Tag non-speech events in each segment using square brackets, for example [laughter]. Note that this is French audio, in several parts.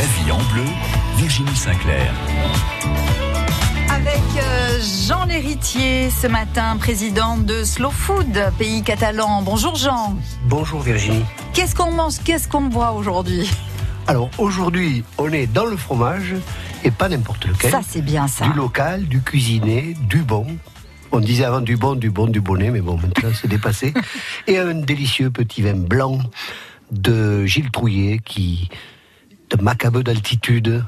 La vie en bleu, Virginie Sinclair. Avec euh, Jean Lhéritier ce matin, président de Slow Food, pays catalan. Bonjour Jean. Bonjour Virginie. Qu'est-ce qu'on mange, qu'est-ce qu'on boit aujourd'hui? Alors aujourd'hui, on est dans le fromage et pas n'importe lequel. Ça c'est bien ça. Du local, du cuisiné, du bon. On disait avant du bon, du bon, du bonnet, mais bon, maintenant c'est dépassé. [laughs] et un délicieux petit vin blanc de Gilles Trouillet qui de Macabeu d'altitude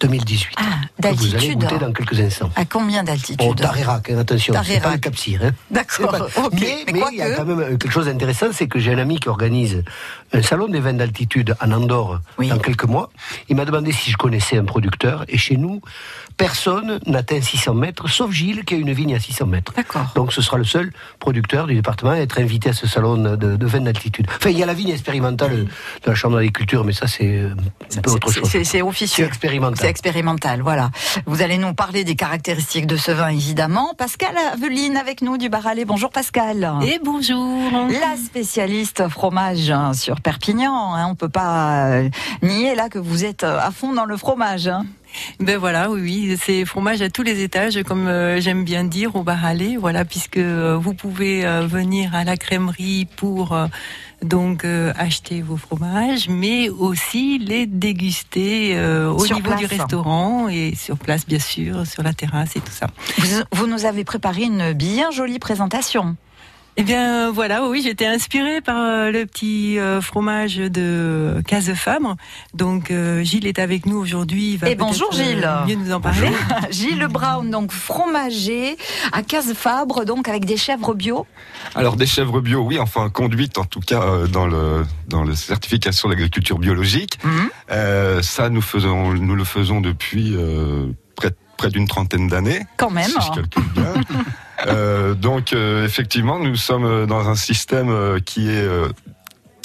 2018. Ah, Que Vous allez d'altitude. goûter dans quelques instants. À combien d'altitude Oh, Tarerac, hein, attention, c'est pas le Capcir. Hein. [laughs] D'accord, pas-. Mais Mais mais quoi il y a que- quand même euh, quelque chose d'intéressant, c'est que j'ai un ami qui organise un salon des vins d'altitude en Andorre Oui. dans quelques mois. Il m'a demandé si je connaissais un producteur, et chez nous, personne n'atteint 600 mètres, sauf Gilles qui a une vigne à 600 mètres. D'accord. Donc ce sera le seul producteur du département à être invité à ce salon de, de vins d'altitude. Enfin, il y a la vigne expérimentale de la Chambre d'agriculture, mais ça c'est euh, un peu autre chose. c'est- officieux. C'est expérimental. C'est expérimental, voilà. Vous allez nous parler des caractéristiques de ce vin, évidemment. Pascal Aveline avec nous du Baralais. Bonjour Pascal. Et bonjour. La spécialiste fromage hein, sur Perpignan. Hein, on peut pas euh, nier là que vous êtes euh, à fond dans le fromage. hein. Ben voilà, oui, oui, c'est fromage à tous les étages, comme euh, j'aime bien dire au bar Allé, voilà, puisque euh, vous pouvez euh, venir à la crèmerie pour donc acheter vos fromages, mais aussi les déguster au Sur niveau du restaurant et sur place, bien sûr, sur la terrasse et tout ça. Vous, vous nous avez préparé une bien jolie présentation. Eh bien voilà, oui, j'étais inspirée par euh, le petit euh, fromage de Case Fabre. Donc euh, Gilles est avec nous aujourd'hui. il va Et bonjour, peut-être, euh, Gilles. mieux nous en parler. [laughs] Gilles Brown, donc fromager à Case Fabre, donc avec des chèvres bio. Alors des chèvres bio, oui, enfin conduites en tout cas euh, dans le dans le certification d'agriculture biologique. Mhm. Euh, ça, nous faisons, nous le faisons depuis euh, près, d'une trentaine d'années. Quand même. Si je calcule bien. [laughs] Euh, donc euh, effectivement, nous sommes dans un système euh, qui est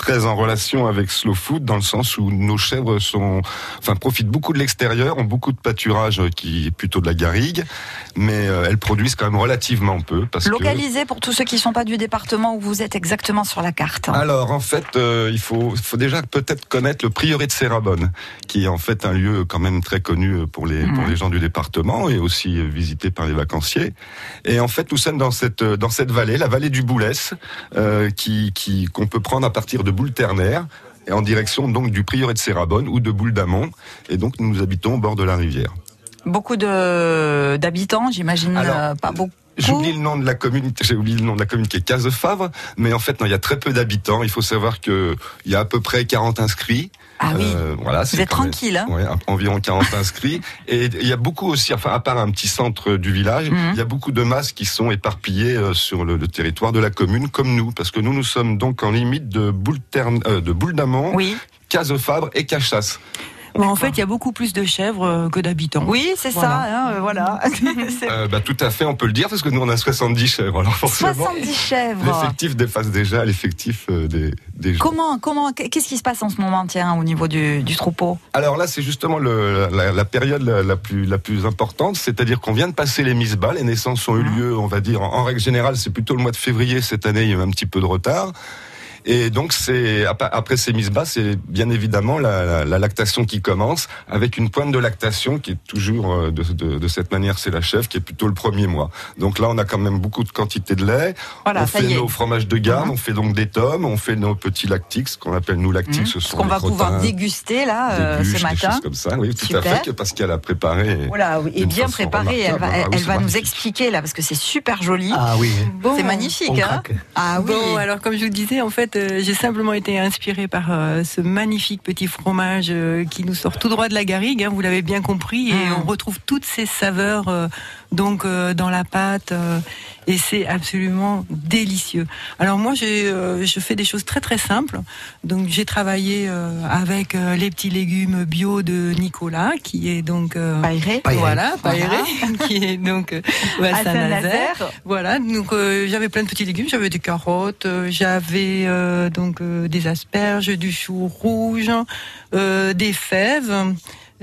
très en relation avec Slow Food dans le sens où nos chèvres sont, enfin profitent beaucoup de l'extérieur, ont beaucoup de pâturage euh, qui est plutôt de la garrigue, mais euh, elles produisent quand même relativement peu parce que Localisé pour tous ceux qui ne sont pas du département où vous êtes exactement sur la carte. Alors en fait, euh, il faut, faut déjà peut-être connaître le prieuré de Serrabonne, qui est en fait un lieu quand même très connu pour les pour Mhm. les gens du département et aussi euh, visité par les vacanciers. Et en fait, nous sommes dans cette dans cette vallée, la vallée du Boulès, euh, qui qui qu'on peut prendre à partir de Boule-Ternaire et en direction donc du prieuré de Serrabonne ou de Boule d'Amont. Et donc nous habitons au bord de la rivière. Beaucoup de d'habitants, j'imagine euh, pas beaucoup. J'oublie le nom de la commune, j'ai oublié le nom de la commune qui est Cazefavre, mais en fait non, il y a très peu d'habitants. Il faut savoir que il y a à peu près 40 inscrits. Ah oui. Euh, voilà, Vous êtes tranquille, hein Ouais, environ 40 inscrits. Et il y a beaucoup aussi, enfin, à part un petit centre du village, Mhm. il y a beaucoup de masses qui sont éparpillées euh, sur le, le territoire de la commune, comme nous, parce que nous, nous sommes donc en limite de Boule, euh, de Boule d'Amont, Oui, Cazefabre et Cachas. Bon, en fait, il y a beaucoup plus de chèvres euh, que d'habitants. oui, c'est Voilà. ça. hein, euh, voilà. [laughs] Euh, bah, tout à fait, on peut le dire, parce que nous, on a 70 chèvres. Alors forcément, 70 chèvres. l'effectif dépasse déjà l'effectif des, des gens. Comment, comment, qu'est-ce qui se passe en ce moment, tiens, au niveau du, du troupeau? Alors là, c'est justement le, la, la période la, la plus, la plus importante, c'est-à-dire qu'on vient de passer les mises bas. Les naissances ont eu lieu, on va dire, en, en règle générale, c'est plutôt le mois de février. Cette année, il y a eu un petit peu de retard. Et donc, c'est ap- après ces mises bas, c'est bien évidemment la, la- la lactation qui commence, avec une pointe de lactation qui est toujours euh, de, de- de cette manière, c'est la chèvre, qui est plutôt le premier mois. Donc là, on a quand même beaucoup de quantité de lait. Voilà, on ça fait y est. nos fromages de garde, Mhm. on fait donc des tomes, on fait nos petits lactiques, ce qu'on appelle nous lactiques, Mhm. ce Ce sont qu'on des va pouvoir déguster là des euh, bûches, ce des matin. choses comme ça. Oui, tout Super. à fait, que Pascal a préparé. Voilà, oui, et bien façon préparée. Elle va. Ah oui, elle c'est va nous expliquer là, parce que c'est super joli. Ah oui. Bon. c'est magnifique, hein. Ah oui. Bon, alors comme je vous disais, en fait, euh, j'ai simplement été inspirée par euh, ce magnifique petit fromage euh, qui nous sort tout droit de la garrigue, hein, vous l'avez bien compris, et Mm. on retrouve toutes ces saveurs donc dans la pâte, et c'est absolument délicieux. Alors moi, j'ai, euh, je fais des choses très très simples. Donc j'ai travaillé euh, avec euh, les petits légumes bio de Nicolas, qui est donc euh. Pailleret. voilà, Voilà. Pailleret, [laughs] qui est donc euh, [laughs] à Saint-Nazaire. Saint-Nazaire. Voilà, donc euh, j'avais plein de petits légumes, j'avais des carottes, euh, j'avais euh, donc euh, des asperges, du chou rouge, euh, des fèves.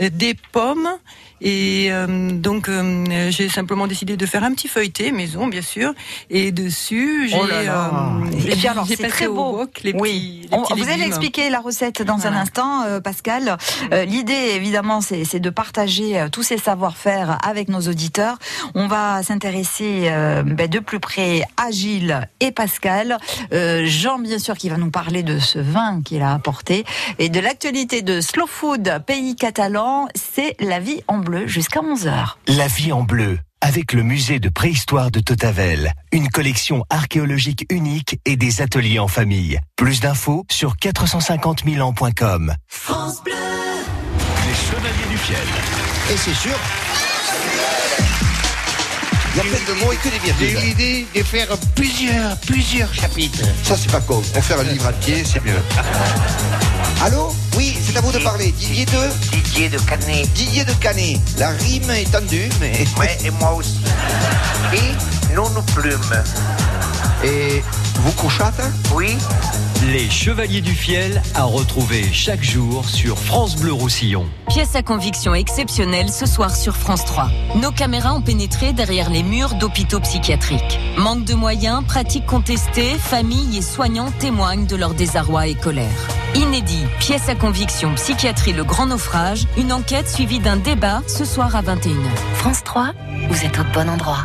Des pommes et euh, donc euh, j'ai simplement décidé de faire un petit feuilleté maison bien sûr et dessus j'ai Oh là là. euh, Et puis alors, j'ai c'est très au beau. wok les Oui, petits- les On- petits vous allez expliquer la recette dans un instant, euh, Pascal. Euh, L'idée, évidemment, c'est c'est de partager euh, tous ces savoir-faire avec nos auditeurs. On va s'intéresser euh, ben, de plus près à Gilles et Pascal. Euh, Jean, bien sûr, qui va nous parler de ce vin qu'il a apporté et de l'actualité de Slow Food, pays catalan. C'est la vie en bleu jusqu'à 11h. La vie en bleu. Avec le musée de préhistoire de Totavel, une collection archéologique unique et des ateliers en famille. Plus d'infos sur 450 ans.com. Les Chevaliers du Fiel. Et c'est sûr. Il y a plein de mots et que des J'ai eu virgules. l'idée de faire plusieurs, plusieurs chapitres. Ça, c'est pas con. Pour faire un livre entier, c'est mieux. Allô? Oui, c'est à vous de parler. Didier de? Didier de Canet. Didier de Canet. La rime est tendue, mais. Ouais, et moi aussi. Et? Non nous plumes. Et vous couchâtes Oui, Les Chevaliers du Fiel à retrouver chaque jour sur France Bleu Roussillon. Pièce à conviction exceptionnelle ce soir sur France 3. Nos caméras ont pénétré derrière les murs d'hôpitaux psychiatriques. Manque de moyens, pratiques contestées, familles et soignants témoignent de leur désarroi et colère. Inédit, pièce à conviction psychiatrie Le Grand Naufrage, une enquête suivie d'un débat ce soir à 21h. France 3, vous êtes au bon endroit.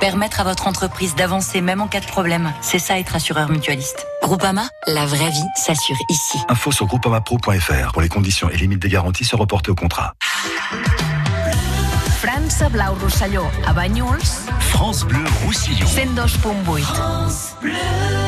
Permettre à votre entreprise d'avancer même en cas de problème, c'est ça être assureur mutualiste. Groupama, la vraie vie s'assure ici. Info sur groupamapro.fr pour les conditions et limites des garanties se reporter au contrat. França Blau Rosselló, a Banyuls, France Bleu Roussillon. 102.8. Encore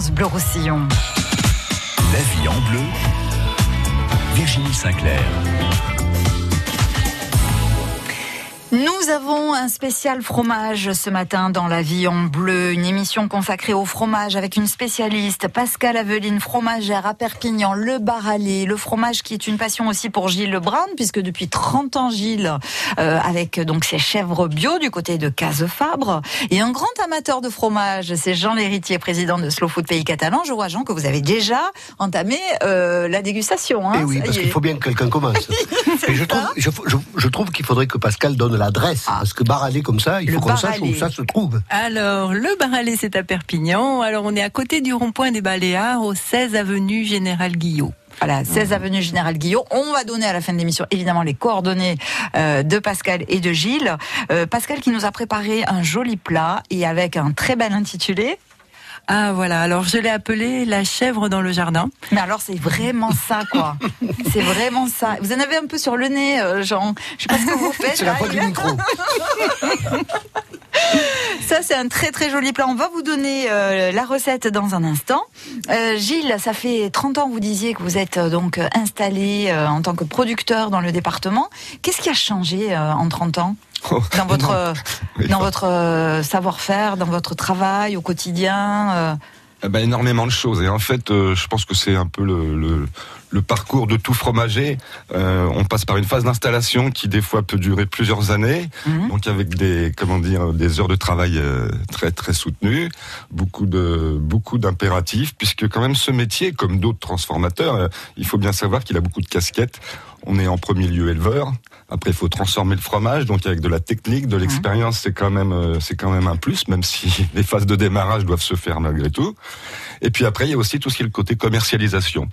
Bleu Roussillon. Spécial fromage ce matin dans La Vie en Bleu, une émission consacrée au fromage avec une spécialiste, Pascal Aveline, fromagère à Perpignan, le baralé, le fromage qui est une passion aussi pour Gilles Lebrun, puisque depuis 30 ans Gilles, euh, avec donc ses chèvres bio du côté de Cazefabre, et un grand amateur de fromage, c'est Jean Lhéritier, président de Slow Food Pays Catalan. Je vois Jean que vous avez déjà entamé euh, la dégustation. Hein, Eh oui, parce qu'il faut bien que quelqu'un commence. [laughs] Et je trouve, je, je- je trouve qu'il faudrait que Pascal donne l'adresse, parce que comme ça, il Le faut qu'on sache où ça se trouve. Alors, le Baralé, c'est à Perpignan. Alors, on est à côté du rond-point des Baléares, au 16 avenue Général Guillot. Voilà, 16 avenue Général Guillot. On va donner à la fin de l'émission évidemment les coordonnées euh, de Pascal et de Gilles. Euh, Pascal qui nous a préparé un joli plat et avec un très bel intitulé. Ah voilà, alors je l'ai appelé la chèvre dans le jardin. Mais alors c'est vraiment ça quoi. [laughs] c'est vraiment ça. Vous en avez un peu sur le nez, euh, Jean. Je sais pas ce que vous [laughs] faites. C'est la il- du micro. [laughs] [laughs] Ça, c'est un très très joli plat. On va vous donner euh, la recette dans un instant. Euh, Gilles, ça fait 30 ans, vous disiez que vous êtes euh, donc installé en tant que producteur dans le département. Qu'est-ce qui a changé en 30 ans dans votre, dans votre savoir-faire, dans votre travail au quotidien Eh ben, énormément de choses. Et en fait, euh, je pense que c'est un peu le, le, le parcours de tout fromager. Euh, on passe par une phase d'installation qui des fois peut durer plusieurs années, donc avec des comment dire des heures de travail euh, très très soutenues, beaucoup de beaucoup d'impératifs, puisque quand même ce métier, comme d'autres transformateurs, euh, il faut bien savoir qu'il a beaucoup de casquettes. On est en premier lieu éleveur. Après, il faut transformer le fromage, donc avec de la technique, de l'expérience, c'est quand même euh, c'est quand même un plus, même si [laughs] les phases de démarrage doivent se faire malgré tout. Et puis après, il y a aussi tout ce qui est le côté commercialisation.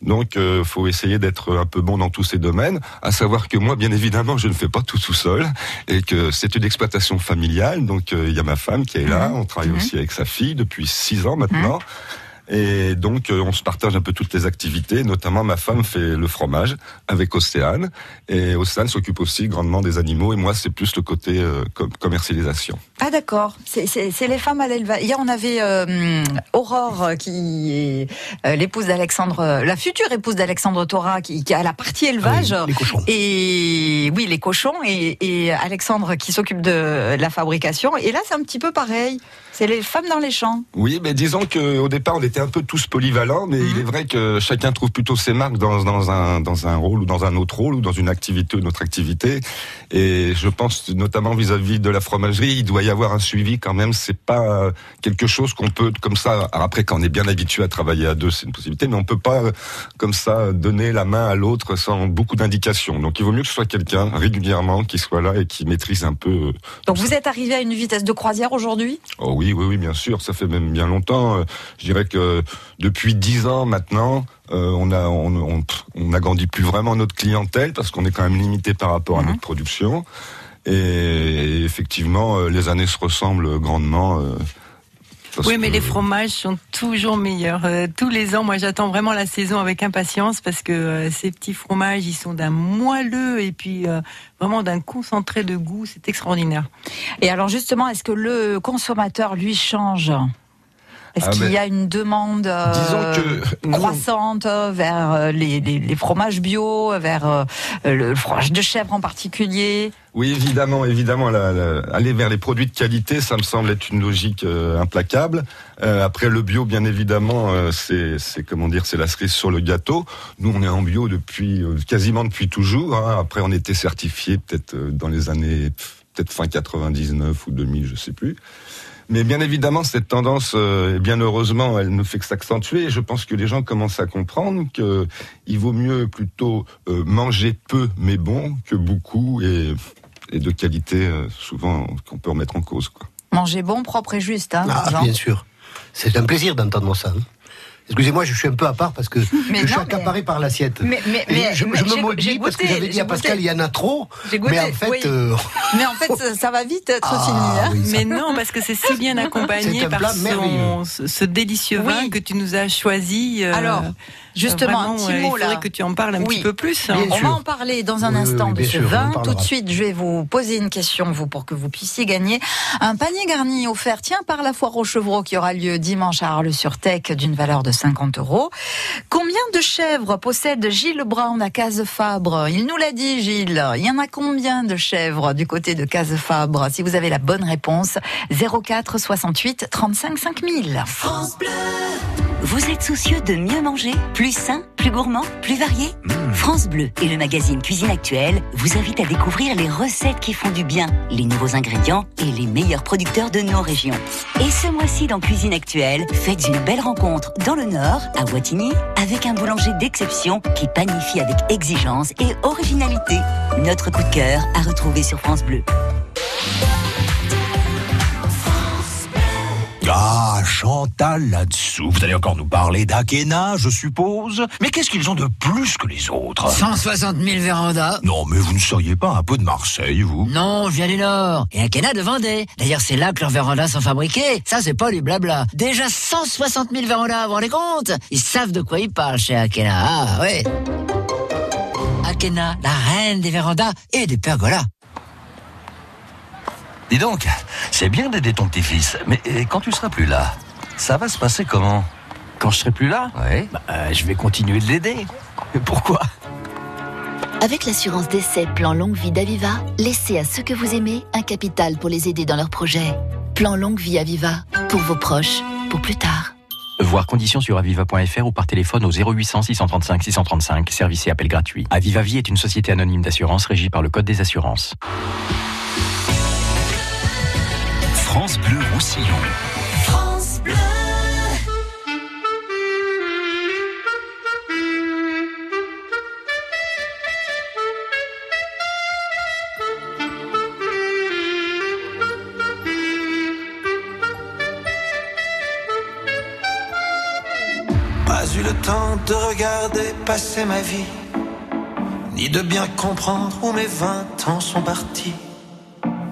Donc, euh, faut essayer d'être un peu bon dans tous ces domaines. À savoir que moi, bien évidemment, je ne fais pas tout tout seul, et que c'est une exploitation familiale. Donc, euh, il y a ma femme qui est là. On travaille aussi avec sa fille depuis six ans maintenant. Et donc, euh, on se partage un peu toutes les activités. Notamment, ma femme fait le fromage avec Océane. Et Océane s'occupe aussi grandement des animaux. Et moi, c'est plus le côté euh, com- commercialisation. Ah d'accord, c'est- les femmes à l'élevage. Hier on avait euh, Aurore qui est euh, l'épouse d'Alexandre, la future épouse d'Alexandre Thora qui, qui a la partie élevage. Ah oui, les cochons. Et oui les cochons et, et Alexandre qui s'occupe de la fabrication. Et là c'est un petit peu pareil. C'est les femmes dans les champs. Oui, mais disons que au départ, on était un peu tous polyvalents, mais il est vrai que chacun trouve plutôt ses marques dans, dans, un, dans un rôle ou dans un autre rôle ou dans une activité ou une autre activité. Et je pense notamment vis-à-vis de la fromagerie, il doit y avoir un suivi quand même. C'est pas quelque chose qu'on peut comme ça. alors après, quand on est bien habitué à travailler à deux, c'est une possibilité, mais on peut pas euh, comme ça donner la main à l'autre sans beaucoup d'indications. Donc, il vaut mieux que ce soit quelqu'un régulièrement qui soit là et qui maîtrise un peu. euh, Donc vous êtes arrivé à une vitesse de croisière aujourd'hui? Oh oui, oui, oui, bien sûr, ça fait même bien longtemps. Euh, Je dirais que depuis dix ans maintenant, euh, on a on, on, on n'agrandit plus vraiment notre clientèle parce qu'on est quand même limité par rapport à notre production. Et effectivement, euh, les années se ressemblent grandement. euh, parce oui, mais que- les fromages sont toujours meilleurs. Euh, tous les ans, moi, j'attends vraiment la saison avec impatience parce que euh, ces petits fromages, ils sont d'un moelleux et puis euh, vraiment d'un concentré de goût. C'est extraordinaire. Et alors justement, est-ce que le consommateur lui change? Est-ce Ah, qu'il y a une demande euh, que croissante vers euh, les, les- les fromages bio, vers euh, le fromage de chèvre en particulier? Oui, évidemment, évidemment, la- la- aller vers les produits de qualité, ça me semble être une logique euh, implacable. Euh, après, le bio, bien évidemment, euh, c'est, comment dire, c'est la cerise sur le gâteau. Nous, on est en bio depuis euh, quasiment depuis toujours. hein. Après, on était certifié peut-être euh, dans les années peut-être fin 99 ou 2000, je sais plus. Mais bien évidemment, cette tendance, euh, bien heureusement, elle ne fait que s'accentuer. Et je pense que les gens commencent à comprendre que il vaut mieux plutôt euh, manger peu mais bon que beaucoup et, et de qualité euh, souvent qu'on peut remettre en cause. Quoi. Manger bon, propre et juste. Hein, Ah, bien sûr. C'est un plaisir d'entendre ça. hein. Excusez-moi, je suis un peu à part parce que Mais je suis accaparé par l'assiette. Mais- mais- Et mais- je, mais je me maudis parce que j'avais dit à Pascal, il y en a trop. J'ai goûté, Mais en fait, oui. euh, Mais en fait, ça, ça va vite être Ah, fini. hein. oui, ça- Mais non, parce que c'est si bien [laughs] accompagné un par son- ce, délicieux Oui. vin que tu nous as choisi. euh, Alors, justement, un vraiment, petit euh, mot, il là. que tu en parles un Oui. petit peu plus. Bien On sûr. va en parler dans un Oui, instant oui, de ce sûr, vin. Tout de suite, je vais vous poser une question, vous, pour que vous puissiez gagner un panier garni offert, tiens, par la foire aux chevreaux qui aura lieu dimanche à Arles-sur-Tech d'une valeur de 50 euros. Combien de chèvres possède Gilles Brown à Case-Fabre? Il nous l'a dit, Gilles. Il y en a combien de chèvres du côté de Case-Fabre? Si vous avez la bonne réponse, 04 68 35 5000. Vous êtes soucieux de mieux manger Plus sain, plus gourmand, plus varié France Bleu et le magazine Cuisine Actuelle vous invitent à découvrir les recettes qui font du bien, les nouveaux ingrédients et les meilleurs producteurs de nos régions. Et ce mois-ci dans Cuisine Actuelle, faites une belle rencontre dans le Nord, à Wattignies, avec un boulanger d'exception qui panifie avec exigence et originalité. Notre coup de cœur à retrouver sur France Bleu. Ah, Chantal là-dessous. Vous allez encore nous parler d'Akena, je suppose. Mais qu'est-ce qu'ils ont de plus que les autres? 160 000 vérandas. Non, mais vous ne seriez pas un peu de Marseille, vous Non, je viens du Nord. Et un Kena de Vendée. D'ailleurs, c'est là que leurs vérandas sont fabriqués. Ça, c'est pas du blabla. Déjà 160 000 vérandas, vous vous rendez compte Ils savent de quoi ils parlent chez Akena. Ah, ouais. Akena, la reine des vérandas et des pergolas. Dis donc, c'est bien d'aider ton petit-fils, mais quand tu seras plus là, ça va se passer comment? Quand je serai plus là, Ouais. bah, euh, je vais continuer de l'aider. Mais Pourquoi? Avec l'assurance d'essai Plan Longue Vie d'Aviva, laissez à ceux que vous aimez un capital pour les aider dans leurs projets. Plan Longue Vie Aviva, pour vos proches, pour plus tard. Voir conditions sur aviva.fr ou par téléphone au 0800 635 635, service et appel gratuit. Aviva Vie est une société anonyme d'assurance régie par le Code des assurances. France Bleu Roussillon. Pas eu le temps de regarder passer ma vie, ni de bien comprendre où mes vingt ans sont partis.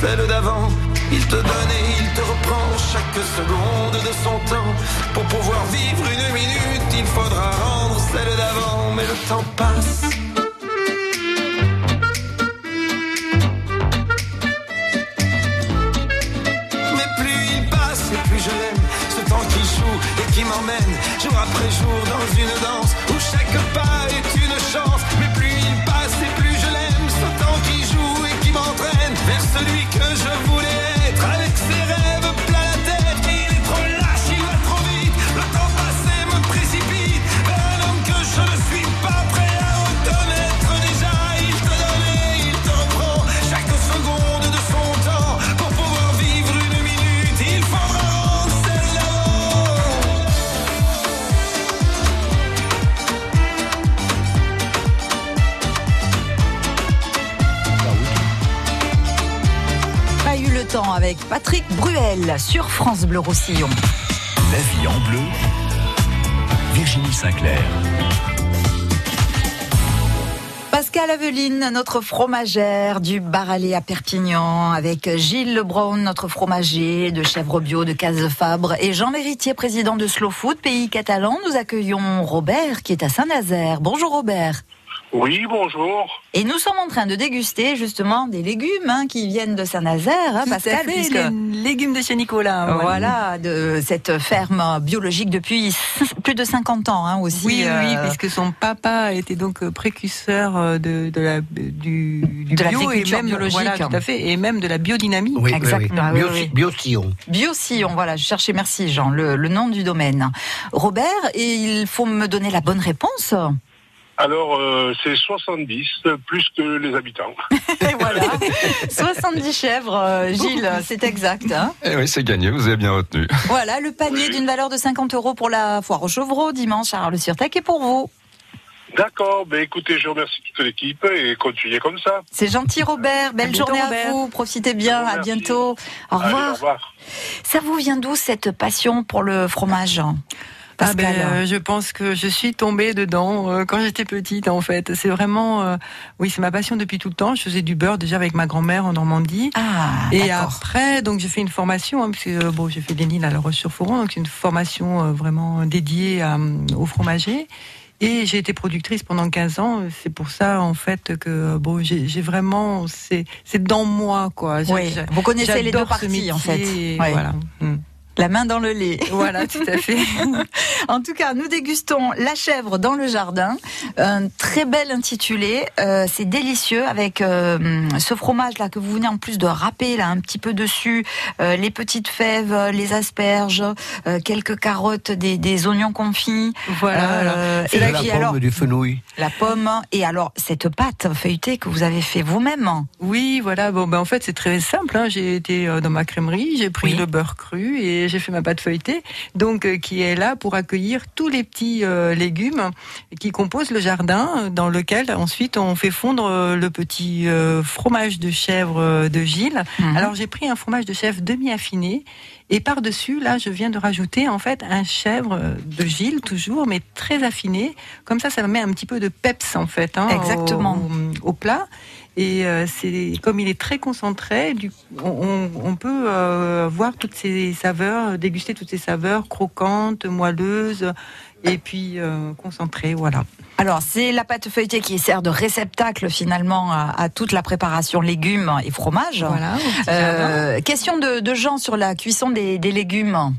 Celle d'avant. Il te donne et il te reprend chaque seconde de son temps. Pour pouvoir vivre une minute, il faudra rendre celle d'avant. Mais le temps passe. Avec Patrick Bruel sur France Bleu Roussillon. La vie en bleu, Virginie Sinclair. Pascal Aveline, notre fromagère du Baralé à Perpignan, avec Gilles Lebrun, notre fromager de chèvre bio de Cazefabre, et Jean Léritier, président de Slow Food, pays catalan. Nous accueillons Robert, qui est à Saint-Nazaire. Bonjour Robert. Oui, bonjour. Et nous sommes en train de déguster justement des légumes hein, qui viennent de Saint-Nazaire, hein, Pascal, fait, puisque les légumes de chez Nicolas. voilà, de cette ferme biologique depuis [laughs] plus de 50 ans hein, aussi. Oui, oui, oui, euh, puisque son papa était donc précurseur euh, de, de la, du, du De bio et même, biologique. voilà, tout à fait, et même de la biodynamie. Oui. Exactement, oui, Bio- oui. Biosillon. Biosillon, voilà, je cherchais, merci Jean, le, le nom du domaine. Robert, et il faut me donner la bonne réponse. Alors, euh, c'est 70, plus que les habitants. [laughs] Et voilà, 70 chèvres, euh, Gilles, c'est exact. hein. Eh oui, c'est gagné, vous avez bien retenu. voilà, le panier d'une valeur de 50 euros pour la foire au Chevreau dimanche à Arles-sur-Tech est pour vous. D'accord, ben écoutez, je remercie toute l'équipe et continuez comme ça. C'est gentil Robert, belle bientôt, journée Robert. à vous, profitez bien, à bientôt. Au Allez, revoir. au revoir. Ça vous vient d'où cette passion pour le fromage? Ah ben, Pascal euh, je pense que je suis tombée dedans euh, quand j'étais petite en fait. C'est vraiment, euh, oui, c'est ma passion depuis tout le temps. Je faisais du beurre déjà avec ma grand-mère en Normandie. Ah, Et après, donc j'ai fait une formation, hein, parce que euh, bon, j'ai fait des lignes à La Roche-sur-Foron, donc une formation euh, vraiment dédiée euh, au fromager. Et j'ai été productrice pendant 15 ans. C'est pour ça, en fait, que bon, j'ai vraiment, c'est c'est dans moi, quoi. Oui, vous connaissez les deux parties, en fait. Ouais. Voilà. Mm. La main dans le lait. [laughs] Voilà, tout à fait. [laughs] En tout cas, nous dégustons la chèvre dans le jardin. Un très bel intitulé. Euh, c'est délicieux avec euh, ce fromage là que vous venez en plus de râper là un petit peu dessus, euh, les petites fèves, les asperges, euh, quelques carottes, des, des oignons confits. Voilà, Euh, Et la puis pomme, alors du fenouil. la pomme et alors cette pâte feuilletée que vous avez fait vous-même. Oui, voilà. Bon, ben en fait, c'est très simple. hein. J'ai été dans ma crèmerie, j'ai pris Oui. le beurre cru et j'ai fait ma pâte feuilletée, donc euh, qui est là pour accueillir tous les petits euh, légumes qui composent le jardin, euh, dans lequel ensuite on fait fondre le petit fromage de chèvre de Gilles. Mhm. Alors j'ai pris un fromage de chèvre demi affiné. Et par-dessus, là, je viens de rajouter en fait un chèvre de Gilles, toujours, mais très affiné. Comme ça, ça met un petit peu de peps en fait hein, Exactement. au, au plat. Et euh, c'est comme il est très concentré, du, on, peut euh, voir toutes ces saveurs, déguster toutes ces saveurs croquantes, moelleuses, et puis euh, concentrées, voilà. Alors, c'est la pâte feuilletée qui sert de réceptacle finalement à, à toute la préparation légumes et fromage. Voilà. Euh, question de, de Jean sur la cuisson des, des légumes.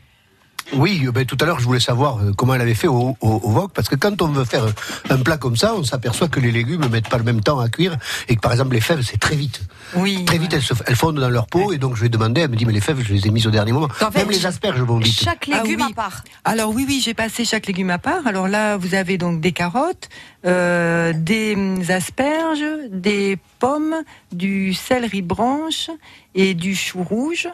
Oui, euh, ben, tout à l'heure, je voulais savoir euh, comment elle avait fait au, au, au wok, parce que quand on veut faire un plat comme ça, on s'aperçoit que les légumes ne mettent pas le même temps à cuire, et que par exemple les fèves, c'est très vite. Oui. Très vite, elles, se, elles fondent dans leur peau, et donc je lui ai demandé, elle me dit, mais les fèves, je les ai mises au dernier moment. En fait, Même les asperges vont vite. Chaque Ah légume oui. à part. Alors oui, oui, j'ai passé chaque légume à part. Alors là, vous avez donc des carottes, euh, des hum, asperges, des pommes, du céleri branche et du chou rouge.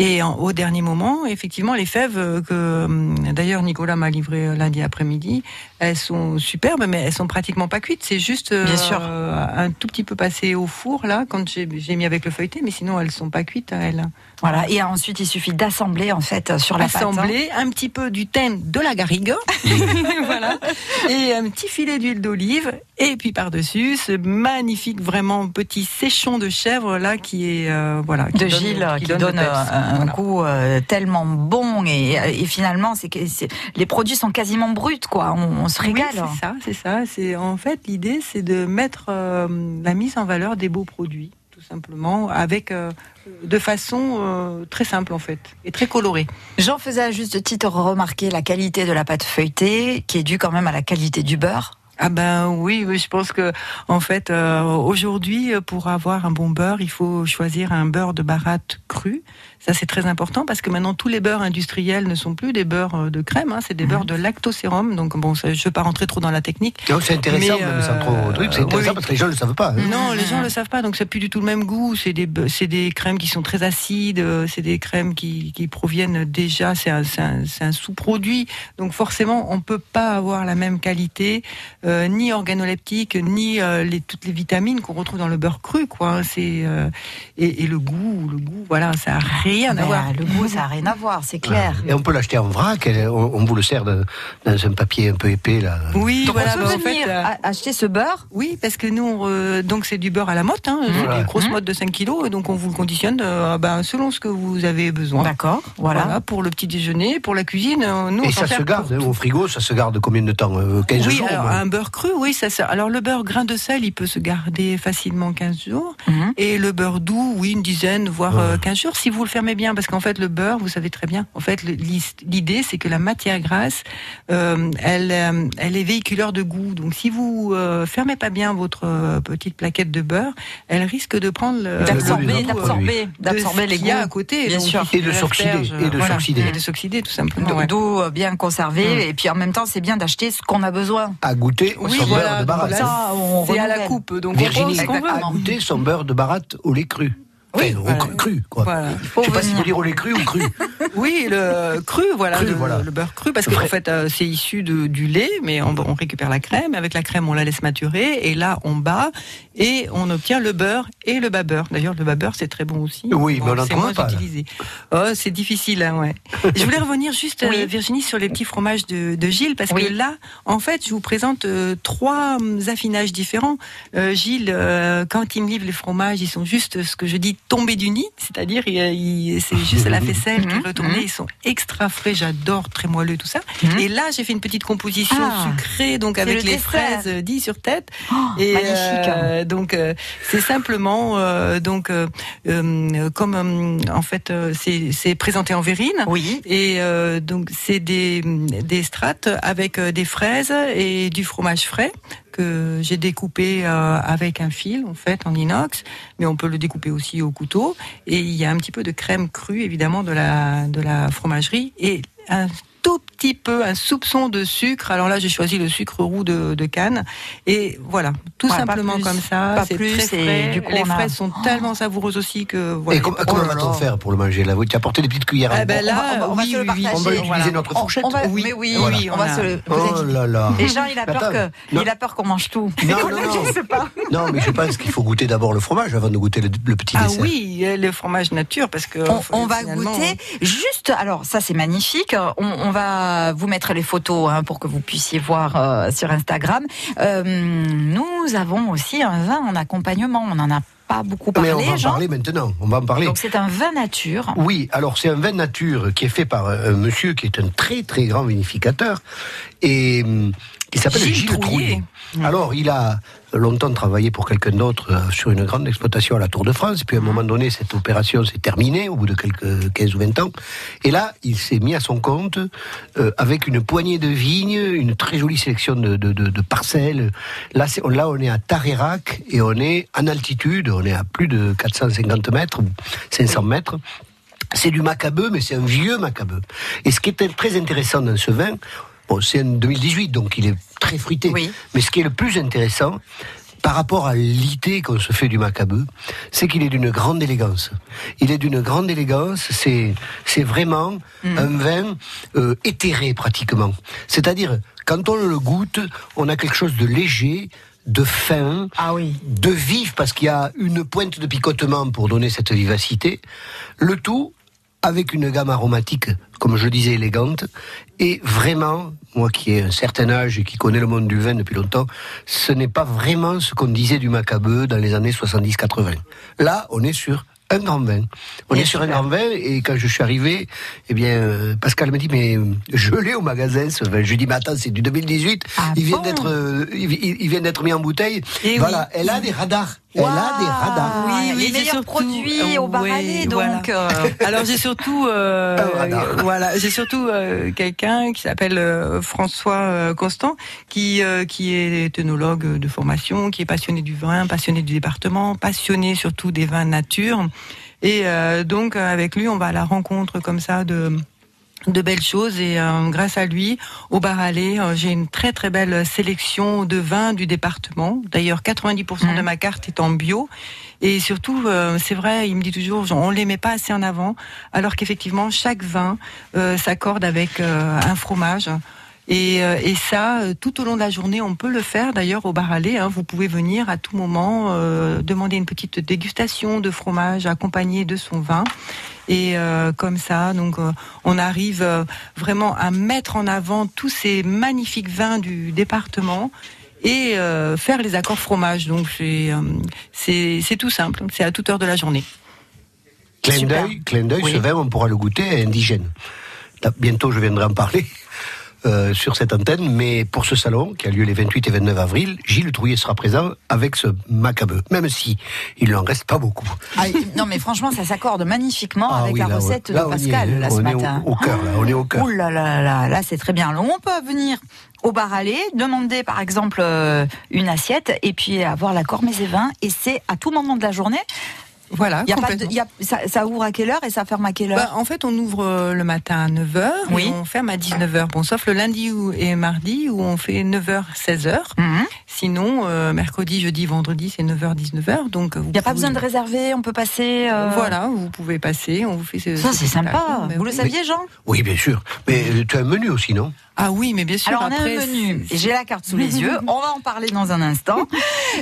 Et en- au dernier moment, effectivement, les fèves euh, que hum, d'ailleurs Nicolas m'a livré euh, lundi après-midi, elles sont superbes, mais elles sont pratiquement pas cuites. C'est juste euh, Bien sûr. un tout petit peu passé au four là quand j'ai j'ai mis avec le feuilleté, mais sinon elles sont pas cuites elles. Voilà. Et ensuite, il suffit d'assembler en fait sur la pâte. assembler un petit peu du thym de la garrigue, [laughs] voilà, et un petit filet d'huile d'olive, et puis par-dessus ce magnifique vraiment petit séchon de chèvre là qui est euh, voilà qui de donne- Gilles qui, donne, euh, un Voilà. goût euh, tellement bon et, et finalement c'est que les produits sont quasiment bruts quoi on, on se Oui, régale c'est ça, c'est ça. C'est en fait l'idée, c'est de mettre euh, la mise en valeur des beaux produits, simplement, avec euh, de façon euh, très simple en fait et très colorée. J'en faisais à juste titre remarquer la qualité de la pâte feuilletée, qui est due quand même à la qualité du beurre. Ah ben oui, oui, je pense que en fait euh, aujourd'hui pour avoir un bon beurre, il faut choisir un beurre de baratte cru. Ça c'est très important parce que maintenant tous les beurres industriels ne sont plus des beurres euh, de crème, hein, c'est des beurres de lactosérum. Donc bon, ça, je ne vais pas rentrer trop dans la technique. C'est intéressant, Mais, euh, trop truc, c'est intéressant oui. parce que les gens ne le savent pas. hein. Non, les gens le savent pas, donc ça plus du tout le même goût. C'est des, be- c'est des crèmes qui sont très acides, euh, c'est des crèmes qui, qui proviennent déjà, c'est un, c'est un, c'est un sous-produit. Donc forcément, on peut pas avoir la même qualité, euh, ni organoleptique, ni euh, les, toutes les vitamines qu'on retrouve dans le beurre cru, quoi. C'est euh, et, et le goût, le goût, voilà, ça a rien à Ben, voir. Le goût, ça n'a rien à voir, c'est clair. Et on peut l'acheter en vrac, on, vous le sert dans un papier un peu épais là. Oui, Donc voilà. on peut bah, en venir fait, euh, acheter ce beurre. Oui, parce que nous, on, euh, donc c'est du beurre à la motte, hein, c'est Voilà. des grosses mottes de 5 kilos, et donc on vous le conditionne euh, ben, selon ce que vous avez besoin. D'accord, voilà. Pour le petit déjeuner, pour la cuisine, nous Et ça se garde hein, au frigo, ça se garde combien de temps euh, 15 oui, jours alors, bon. un beurre cru, oui, ça, ça. Alors le beurre grain de sel, il peut se garder facilement 15 jours. Mhm. Et le beurre doux, oui, une dizaine, voire euh, 15 jours, si vous le fermez bien. Parce qu'en fait, le beurre, vous savez très bien, en fait, l'idée, c'est que la matière grasse, euh, elle, euh, elle est véhiculeur de goût. Donc si vous euh, fermez pas bien votre euh, petite plaquette de beurre, elle risque de prendre le D'absorber, d'absorber, d'absorber les goûts. à côté. Bien Donc, sûr. Et de s'oxyder, et de voilà. s'oxyder. Et de s'oxyder, tout simplement. D'eau ouais. d'eau bien conservée, et puis en même temps, c'est bien d'acheter ce qu'on a besoin. À goûter Oui, son beurre voilà, de baratte. Ça, on c'est à la coupe. Donc on Virginie, prend ce qu'on veut. à goûter son beurre de baratte au lait cru. Oui, Enfin, voilà. cru, cru, quoi. Voilà. Je sais pas s'il faut dire au lait cru ou cru. [laughs] Oui, le cru, voilà, Cru, le, voilà. le beurre cru, parce qu'en fait, euh, c'est issu de, du lait, mais on, on récupère la crème. Avec la crème, on la laisse maturer, et là, on bat, et on obtient le beurre et le bas beurre. D'ailleurs, le bas beurre, c'est très bon aussi. Oui, mais on n'en c'est trouve moins pas, utilisé. Oh, c'est difficile, hein, ouais. [laughs] Je voulais revenir juste, euh, Virginie, sur les petits fromages de, de Gilles, parce Oui. que là, en fait, je vous présente euh, trois hum, affinages différents. Euh, Gilles, euh, quand il me livre les fromages, ils sont juste ce que je dis tombés du nid, c'est-à-dire c'est juste la faisselle qui est [laughs] retournée. Ils sont extra frais, j'adore, très moelleux, tout ça. Et là, j'ai fait une petite composition Ah. sucrée, donc avec le les fraises euh, 10 sur tête. Oh, Et magnifique. euh, donc euh, c'est simplement euh, donc euh, euh, comme euh, en fait euh, c'est présenté en verrine. Oui. Et euh, donc c'est des des strates avec euh, des fraises et du fromage frais j'ai découpé euh, avec un fil en fait en inox, mais on peut le découper aussi au couteau. Et il y a un petit peu de crème crue évidemment de la de la fromagerie et un tout petit peu un soupçon de sucre. Alors là, j'ai choisi le sucre roux de, de Cannes. Et voilà, tout Ouais, pas simplement plus. comme ça. Pas plus, très et frais. du coup, Les a- fraises sont tellement savoureuses aussi que voilà. Et com- comment va-t-on faire pour le manger là Vous tu as apporté des petites cuillères à Eh ben là, on va, on va oui, se oui, oui. partager. On va utiliser voilà. notre fourchette on va- Oui, mais oui, voilà. oui, on va se le. Oh là là. Et Jean, il a peur attends, que, non. il a peur qu'on mange tout. Non, [laughs] non, non. Je sais pas. Non, mais je pense qu'il faut goûter d'abord le fromage avant de goûter le, le petit Ah dessert. oui, euh, le fromage nature parce que On, va goûter juste. Alors ça c'est magnifique. On, on va vous mettre les photos hein, pour que vous puissiez voir euh, sur Instagram. Euh, nous avons aussi un vin en accompagnement. On en a pas beaucoup Mais parlé, on va en Jean. parler maintenant. On va en parler. Donc c'est un vin nature. Oui, alors c'est un vin nature qui est fait par un monsieur qui est un très très grand vinificateur et hum, qui s'appelle Gilles Gilles, Trouillet. Trouillet. Alors il a longtemps travaillé pour quelqu'un d'autre euh, sur une grande exploitation à la Tour de France. Puis à un moment donné, cette opération s'est terminée au bout de quelques 15 ou 20 ans. Et là, il s'est mis à son compte euh, avec une poignée de vignes, une très jolie sélection de, de- de- de parcelles. Là, là, on est à Tarérac et on est en altitude. On est à plus de 450 mètres, ou 500 mètres. C'est du macabeu, mais c'est un vieux macabeu. Et ce qui est très intéressant dans ce vin, bon, c'est en 2018, donc il est très fruité. Mais ce qui est le plus intéressant, par rapport à l'idée qu'on se fait du macabeu, c'est qu'il est d'une grande élégance. Il est d'une grande élégance, c'est, c'est vraiment un vin euh, éthéré pratiquement. C'est-à-dire, quand on le goûte, on a quelque chose de léger, de fin, de vif, parce qu'il y a une pointe de picotement pour donner cette vivacité. Le tout avec une gamme aromatique, comme je disais, élégante. Et vraiment, moi qui ai un certain âge et qui connais le monde du vin depuis longtemps, ce n'est pas vraiment ce qu'on disait du Macabeu dans les années 70-80. Là, on est sur un grand vin. On est sur un grand vin et quand je suis arrivé, eh bien, euh, Pascal m'a dit mais je l'ai au magasin ce vin. Je lui dis mais attends c'est du 2018, il vient d'être, euh, il, il- il vient d'être mis en bouteille. Eh voilà, oui. elle a des radars Elle a des radars. Oui, oui, les meilleurs surtout- produits au bar oui, à lait, voilà. donc. euh, Alors j'ai surtout, euh, euh, voilà, j'ai surtout euh, quelqu'un qui s'appelle euh, François euh, Constant, qui euh, qui est œnologue de formation, qui est passionné du vin, passionné du département, passionné surtout des vins nature. Et euh, donc avec lui, on va à la rencontre comme ça de de belles choses et euh, grâce à lui au bar à lait, euh, j'ai une très très belle sélection de vins du département. D'ailleurs 90% de ma carte est en bio et surtout euh, c'est vrai, il me dit toujours on les met pas assez en avant alors qu'effectivement chaque vin euh, s'accorde avec euh, un fromage. Et, euh, et ça, euh, tout au long de la journée, on peut le faire d'ailleurs au bar à lait, hein. Vous pouvez venir à tout moment euh, demander une petite dégustation de fromage accompagnée de son vin. Et euh, comme ça, donc euh, on arrive euh, vraiment à mettre en avant tous ces magnifiques vins du département et euh, faire les accords fromage. Donc c'est euh, tout simple, c'est à toute heure de la journée. Clin d'œil, Oui. ce vin, on pourra le goûter à indigène. Bientôt, je viendrai en parler euh, sur cette antenne, mais pour ce salon, qui a lieu les 28 et 29 avril, Gilles Trouillet sera présent avec ce macabeu, même si il n'en reste pas beaucoup. ah, non, mais franchement, ça s'accorde magnifiquement Ah avec oui, la là, recette Là, de Pascal, est, là, ce on est au- matin. au cœur, là, on est au cœur. Ouh là là là, là, c'est très bien. Alors, on peut venir au bar à lait, demander par exemple euh, une assiette et puis avoir l'accord mes et vins et c'est à tout moment de la journée. Voilà, Il y a pas de- y a- ça, ça ouvre à quelle heure et ça ferme à quelle heure Bah, en fait, on ouvre euh, le matin à 9h Oui. et on ferme à 19h. Bon, sauf le lundi ou- et mardi où on fait 9h, 16h. Mhm. Sinon, euh, mercredi, jeudi, vendredi, c'est 9h, 19h. Donc, Il n'y a pas besoin de réserver, on peut passer. euh, Voilà, vous pouvez passer, on vous fait ce Ça, ce c'est sympa. Mais Vous le saviez, Jean? Oui, bien sûr. Mais tu as un menu aussi, non? Ah oui, mais bien sûr. Alors on a un menu, j'ai la carte sous les [laughs] yeux, on va en parler dans un instant.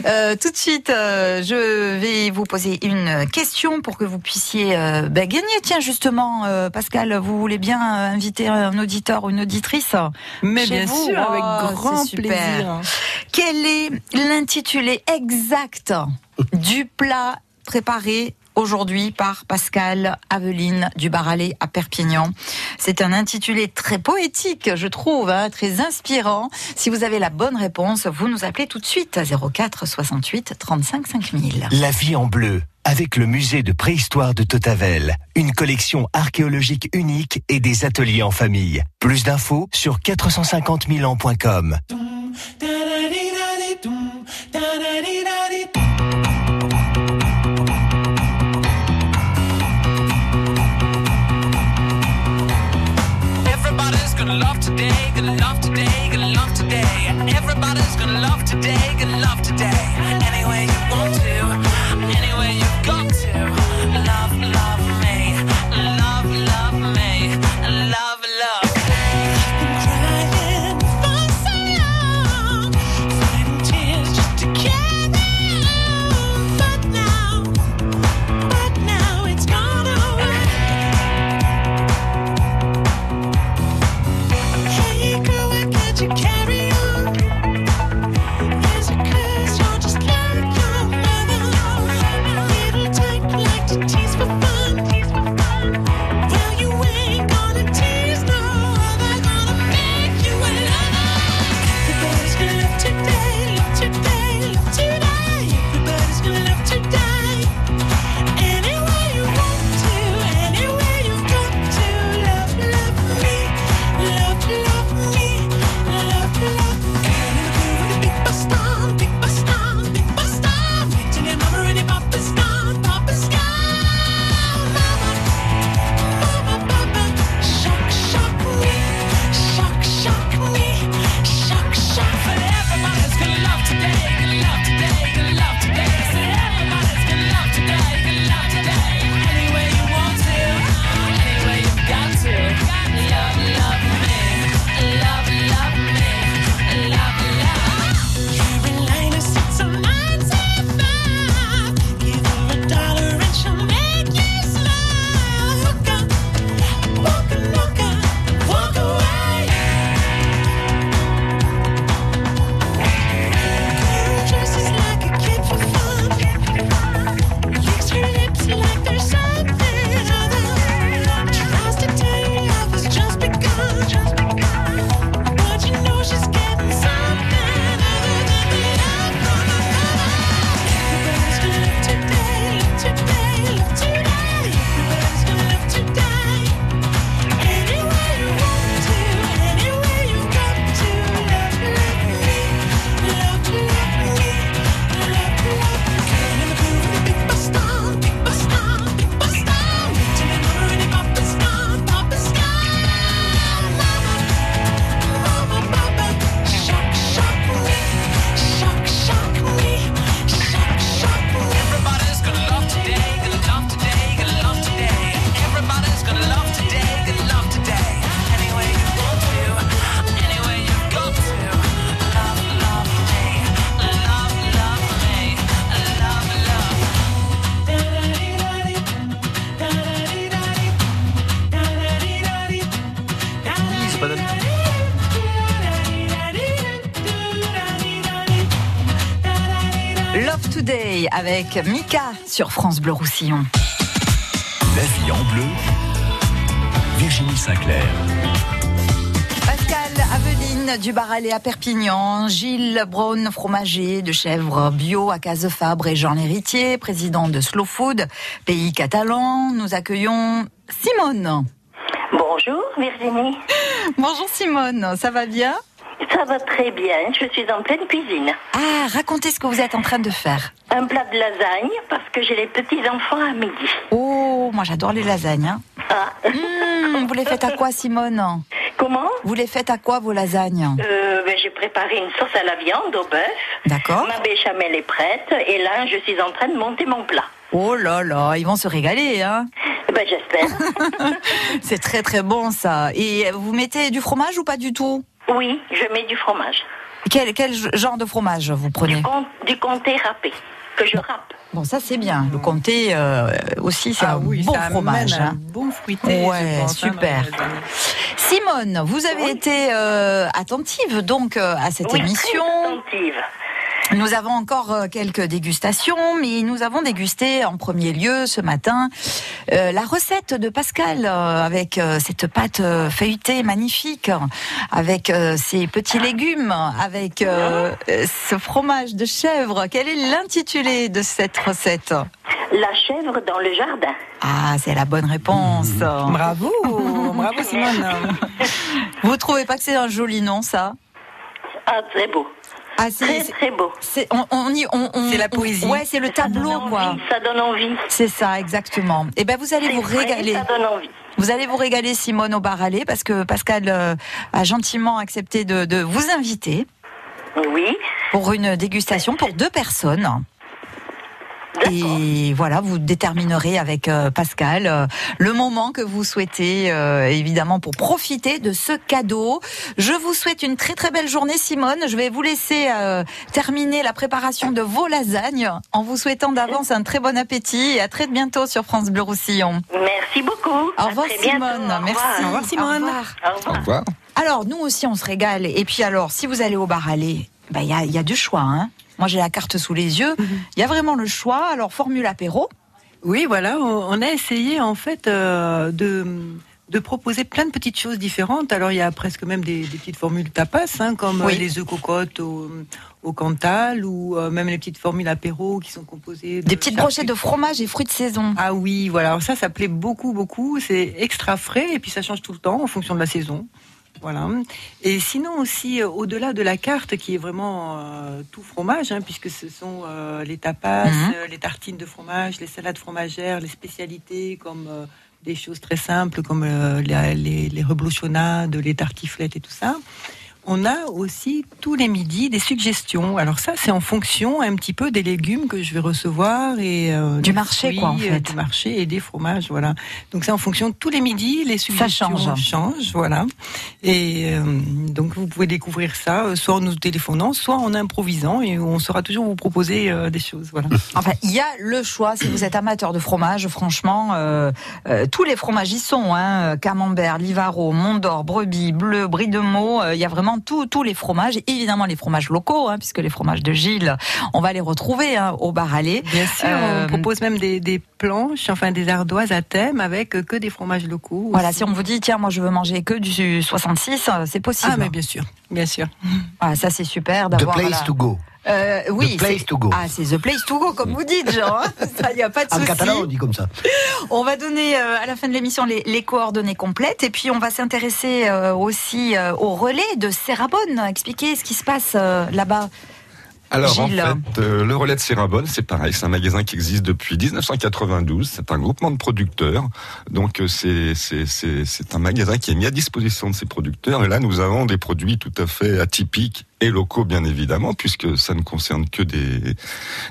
Euh, tout de suite, euh, je vais vous poser une question pour que vous puissiez euh, ben, gagner. Tiens, justement, euh, Pascal, vous voulez bien euh, inviter un auditeur ou une auditrice Mais bien vous? sûr, avec Oh, grand super. plaisir. Quel est l'intitulé exact du plat préparé aujourd'hui par Pascal Aveline du Baralé à Perpignan. C'est un intitulé très poétique, je trouve, hein, très inspirant. Si vous avez la bonne réponse, vous nous appelez tout de suite à 04 68 35 5000. La vie en bleu, avec le musée de préhistoire de Totavel, une collection archéologique unique et des ateliers en famille. Plus d'infos sur 450 000 ans.com. gonna love today. Mika sur France Bleu Roussillon. La vie en bleu, Virginie Sinclair. Pascal Aveline du Baralais à Perpignan, Gilles Braun, fromager de chèvre bio à Cazefabre et Jean Lhéritier, président de Slow Food, pays catalan. Nous accueillons Simone. Bonjour Virginie. [laughs] Bonjour Simone, ça va bien? Ça va très bien, je suis en pleine cuisine. Ah, racontez ce que vous êtes en train de faire. Un plat de lasagne parce que j'ai les petits-enfants à midi. Oh, moi j'adore les lasagnes. hein. Ah. Mmh, vous les faites à quoi Simone Comment? Vous les faites à quoi vos lasagnes? Euh, ben, j'ai préparé une sauce à la viande au bœuf. D'accord. Ma béchamel est prête et là je suis en train de monter mon plat. Oh là là, ils vont se régaler, hein Ben j'espère. [laughs] C'est très très bon ça. Et vous mettez du fromage ou pas du tout? Oui, je mets du fromage. quel, quel genre de fromage vous prenez Com- du comté râpé que je râpe. Bon, ça c'est bien. Le comté euh, aussi, c'est Ah un oui, bon ça fromage. un hein. bon fruité. Ouais, pense, hein, super. Simone, vous avez été euh, attentive donc euh, à cette Oui, émission. très attentive. Nous avons encore euh, quelques dégustations, mais nous avons dégusté en premier lieu ce matin euh, la recette de Pascal euh, avec euh, cette pâte euh, feuilletée magnifique, avec euh, ces petits légumes, avec ce fromage de chèvre. Quel est l'intitulé de cette recette? La chèvre dans le jardin. Ah, c'est la bonne réponse. Bravo, [laughs] bravo Simone. Vous trouvez pas que c'est un joli nom, ça? Ah, très beau. Ah, c'est- Très très beau. c'est on, on y- on- on- C'est la poésie. Ouais, c'est le tableau, quoi. Ça donne envie. C'est ça, exactement. Et ben, vous allez vous régaler. Ça donne envie. Vous allez vous régaler, Simone, au bar Allé, parce que Pascal euh, a gentiment accepté de, de vous inviter Oui. pour une dégustation pour deux personnes. Et voilà, vous déterminerez avec euh, Pascal euh, le moment que vous souhaitez, euh, évidemment, pour profiter de ce cadeau. Je vous souhaite une très très belle journée, Simone. Je vais vous laisser euh, terminer la préparation de vos lasagnes en vous souhaitant d'avance un très bon appétit et à très bientôt sur France Bleu Roussillon. Merci beaucoup. Au revoir, bientôt. Simone. Au Merci. revoir. Au revoir, Simone. Au revoir. Au revoir. Au revoir. Alors, nous aussi, on se régale. Et puis, alors, si vous allez au bar aller, bah, il y, a, il y a du choix. Hein. Moi, j'ai la carte sous les yeux. Il y a vraiment le choix. Alors, formule apéro. Oui, voilà, on a essayé en fait euh, de de proposer plein de petites choses différentes. Alors il y a presque même des, des petites formules tapas, hein, comme euh, Oui. les œufs cocottes au, au Cantal, ou euh, même les petites formules apéro qui sont composées de Des petites brochettes de fromage et fruits de saison. Ah oui, voilà. Alors ça, ça plaît beaucoup, beaucoup. C'est extra frais et puis ça change tout le temps en fonction de la saison. Voilà. Et sinon aussi, euh, au-delà de la carte qui est vraiment euh, tout fromage, hein, puisque ce sont euh, les tapas, Mhm. les tartines de fromage, les salades fromagères, les spécialités comme euh, des choses très simples comme les, les, les reblochonnades, les tartiflettes et tout ça. On a aussi tous les midis des suggestions. Alors ça, c'est en fonction un petit peu des légumes que je vais recevoir et euh, Du marché, quoi, en euh, fait. Du marché et des fromages, voilà. Donc c'est en fonction tous les midis, les suggestions change. changent, voilà. Et euh, donc vous pouvez découvrir ça, euh, soit en nous téléphonant, soit en improvisant, et on saura toujours vous proposer euh, des choses, voilà. [laughs] Enfin, il y a le choix. Si vous êtes amateur de fromage, franchement, euh, euh, tous les fromages y sont. Hein. Camembert, Livaro, Mont-d'Or, Brebis, Bleu, Brie de Meaux. Il y a vraiment tous tous les fromages. Évidemment, les fromages locaux, hein, puisque les fromages de Gilles, on va les retrouver hein, au bar Allé. Bien sûr, Euh, on propose même des, des planches, enfin des ardoises à thème avec euh, que des fromages locaux. Voilà, si on vous dit, tiens, moi je veux manger que du 66, euh, c'est possible. Ah, mais bien sûr, bien sûr. Ah, ça c'est super The d'avoir. place voilà. to go. Euh, oui, The place to go. Ah, c'est the place to go, comme vous dites, Jean. hein. [laughs] Ça, y a pas de En souci. catalan, on dit comme ça. On va donner euh, à la fin de l'émission les, les coordonnées complètes et puis on va s'intéresser euh, aussi euh, au relais de Serrabonne. Expliquer ce qui se passe là-bas. Alors Gilles. en fait, euh, le relais de Sérabonne, c'est pareil, c'est un magasin qui existe depuis 1992, c'est un groupement de producteurs, donc euh, c'est c'est c'est c'est un magasin qui est mis à disposition de ces producteurs, et là nous avons des produits tout à fait atypiques et locaux bien évidemment, puisque ça ne concerne que des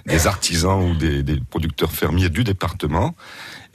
des artisans ou des, des producteurs fermiers du département.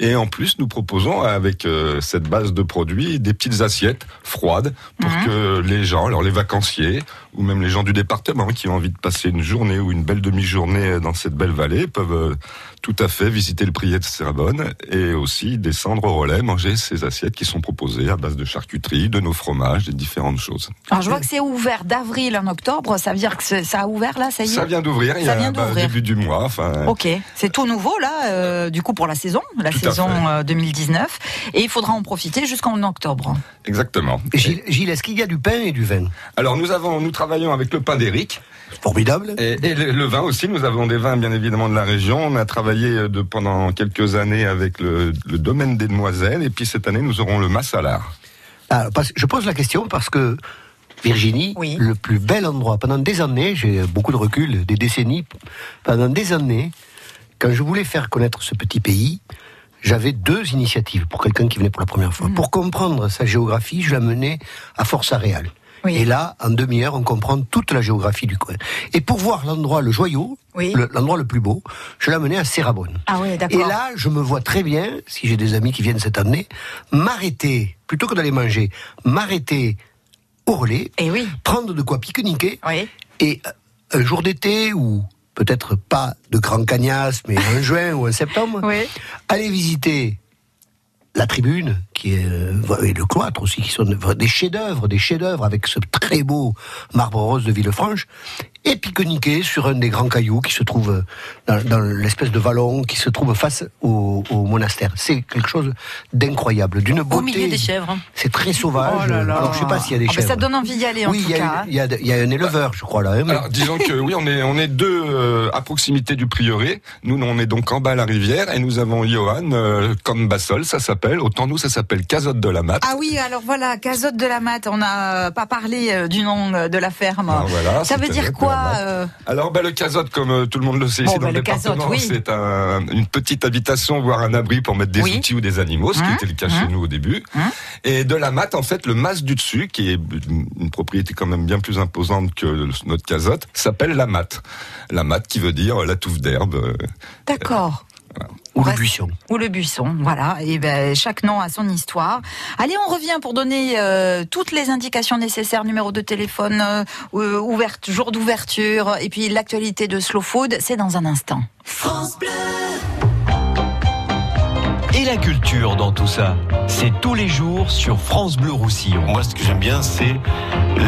Et en plus, nous proposons avec euh, cette base de produits des petites assiettes froides pour que les gens, alors les vacanciers ou même les gens du département qui ont envie de passer une journée ou une belle demi-journée dans cette belle vallée peuvent euh, tout à fait visiter le Priet de Serabonne et aussi descendre au relais, manger ces assiettes qui sont proposées à base de charcuterie, de nos fromages, des différentes choses. Alors je vois que c'est ouvert d'avril en octobre. Ça veut dire que ça a ouvert là, ça y est? Ça vient d'ouvrir, il y Ça a vient bah, début du mois. Enfin, Ok, c'est tout nouveau là, euh, du coup pour la saison, la Tout saison fait. euh, 2019, et il faudra en profiter jusqu'en octobre. Exactement. Gilles, Gilles, est-ce qu'il y a du pain et du vin? Alors nous avons, nous travaillons avec le pain d'Éric. Formidable. Et, et le, le vin aussi. Nous avons des vins bien évidemment de la région. On a travaillé euh, de, pendant quelques années avec le, le domaine des Demoiselles. Et puis cette année, nous aurons le Massalar. Ah, parce- je pose la question parce que Virginie, le plus bel endroit, pendant des années, j'ai beaucoup de recul, des décennies, pendant des années, quand je voulais faire connaître ce petit pays, j'avais deux initiatives pour quelqu'un qui venait pour la première fois. Pour comprendre sa géographie, je l'amenais à Force Et là, en demi-heure, on comprend toute la géographie du coin. Et pour voir l'endroit, le joyau, le- l'endroit le plus beau, je l'amenais à Serrabonne. Ah oui, Et là, je me vois très bien, si j'ai des amis qui viennent cette année, m'arrêter, plutôt que d'aller manger, m'arrêter au relais, prendre de quoi pique-niquer, et euh, un jour d'été, ou peut-être pas de grand cagnas, mais en [laughs] juin ou en septembre, aller visiter la tribune, qui est euh, et le cloître aussi, qui sont des chefs-d'œuvre, des chefs-d'œuvre avec ce très beau marbre rose de Villefranche, et pique-niquer sur un des grands cailloux qui se trouve dans, dans l'espèce de vallon qui se trouve face au, au monastère. C'est quelque chose d'incroyable, d'une beauté. Au milieu des chèvres. C'est très sauvage. Oh là là. Alors je sais pas s'il y a des Ah, mais chèvres. ça donne envie d'y aller en oui, tout il y a cas. il y, a, il y a un éleveur, je crois là. hein, mais- Alors disons que oui, on est on est deux euh, à proximité du prieuré. Nous, on est donc en bas à la rivière et nous avons Johan euh, comme Bassol, ça s'appelle. Autant nous, ça s'appelle Cazotte de la Mat. Ah oui, alors voilà, Cazotte de la Mat, on n'a pas parlé euh, du nom euh, de la ferme. Ah, voilà, ça veut dire de quoi euh, Alors, bah, le casotte, comme euh, tout le monde le sait Bon, ici bah, dans le, le casotte, département, oui. c'est un- une petite habitation, voire un abri pour mettre des Oui. outils ou des animaux, ce qui Hein, était le cas hein, chez nous au début. Et de la mat, en fait, le mas du dessus, qui est une, propriété quand même bien plus imposante que le- notre casotte, s'appelle la mat. La mat qui veut dire la touffe d'herbe. euh, Ou le buisson. Ou le buisson, voilà. Et ben chaque nom a son histoire. Allez, on revient pour donner euh, toutes les indications nécessaires, numéro de téléphone, euh, euh, ouverte, jour d'ouverture, et puis l'actualité de Slow Food, c'est dans un instant. France Bleu. Et la culture dans tout ça, c'est tous les jours sur France Bleu Roussillon. Moi, ce que j'aime bien, c'est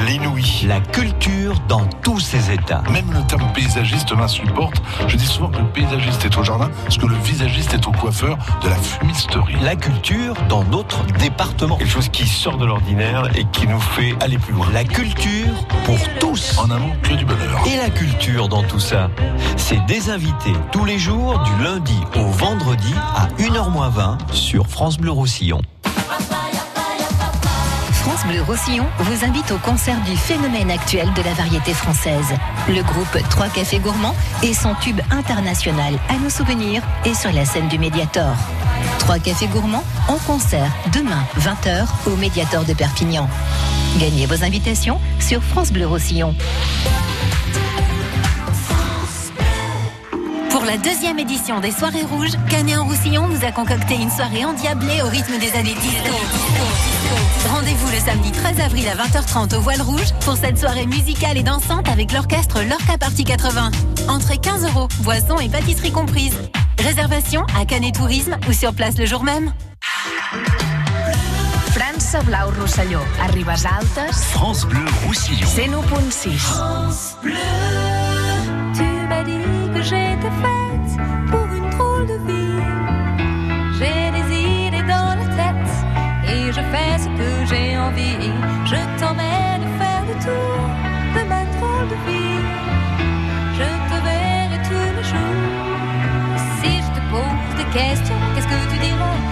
l'inouï. La culture dans tous ses états. Même le terme paysagiste m'insupporte. Je dis souvent que le paysagiste est au jardin, parce que le visagiste est au coiffeur de la fumisterie. La culture dans notre département. Quelque chose qui sort de l'ordinaire et qui nous fait aller plus loin. La culture pour tous. En amont, que du bonheur. Et la culture dans tout ça, c'est des invités tous les jours du lundi au vendredi à 1h20 sur France Bleu Roussillon. France Bleu Roussillon vous invite au concert du phénomène actuel de la variété française. Le groupe Trois Cafés Gourmands et son tube international à nos souvenirs et sur la scène du Médiator. Trois Cafés Gourmands en concert demain 20h au Médiator de Perpignan. Gagnez vos invitations sur France Bleu Roussillon. Pour la deuxième édition des Soirées Rouges, Canet en Roussillon nous a concocté une soirée endiablée au rythme des années disco. Rendez-vous le samedi 13 avril à 20h30 au Voile Rouge pour cette soirée musicale et dansante avec l'orchestre Lorca Party 80. Entrée 15 euros, boissons et pâtisseries comprises. Réservation à Canet Tourisme ou sur place le jour même. França Blau Rosselló. A Ribes Altes. France Bleu Roussillon. 101.6. France Bleu. Tu m'as dit que j'étais faite pour une drôle de vie. Je t'emmène faire le tour de ma drôle de vie. Je te verrai tous les jours. Si je te pose des questions, qu'est-ce que tu diras?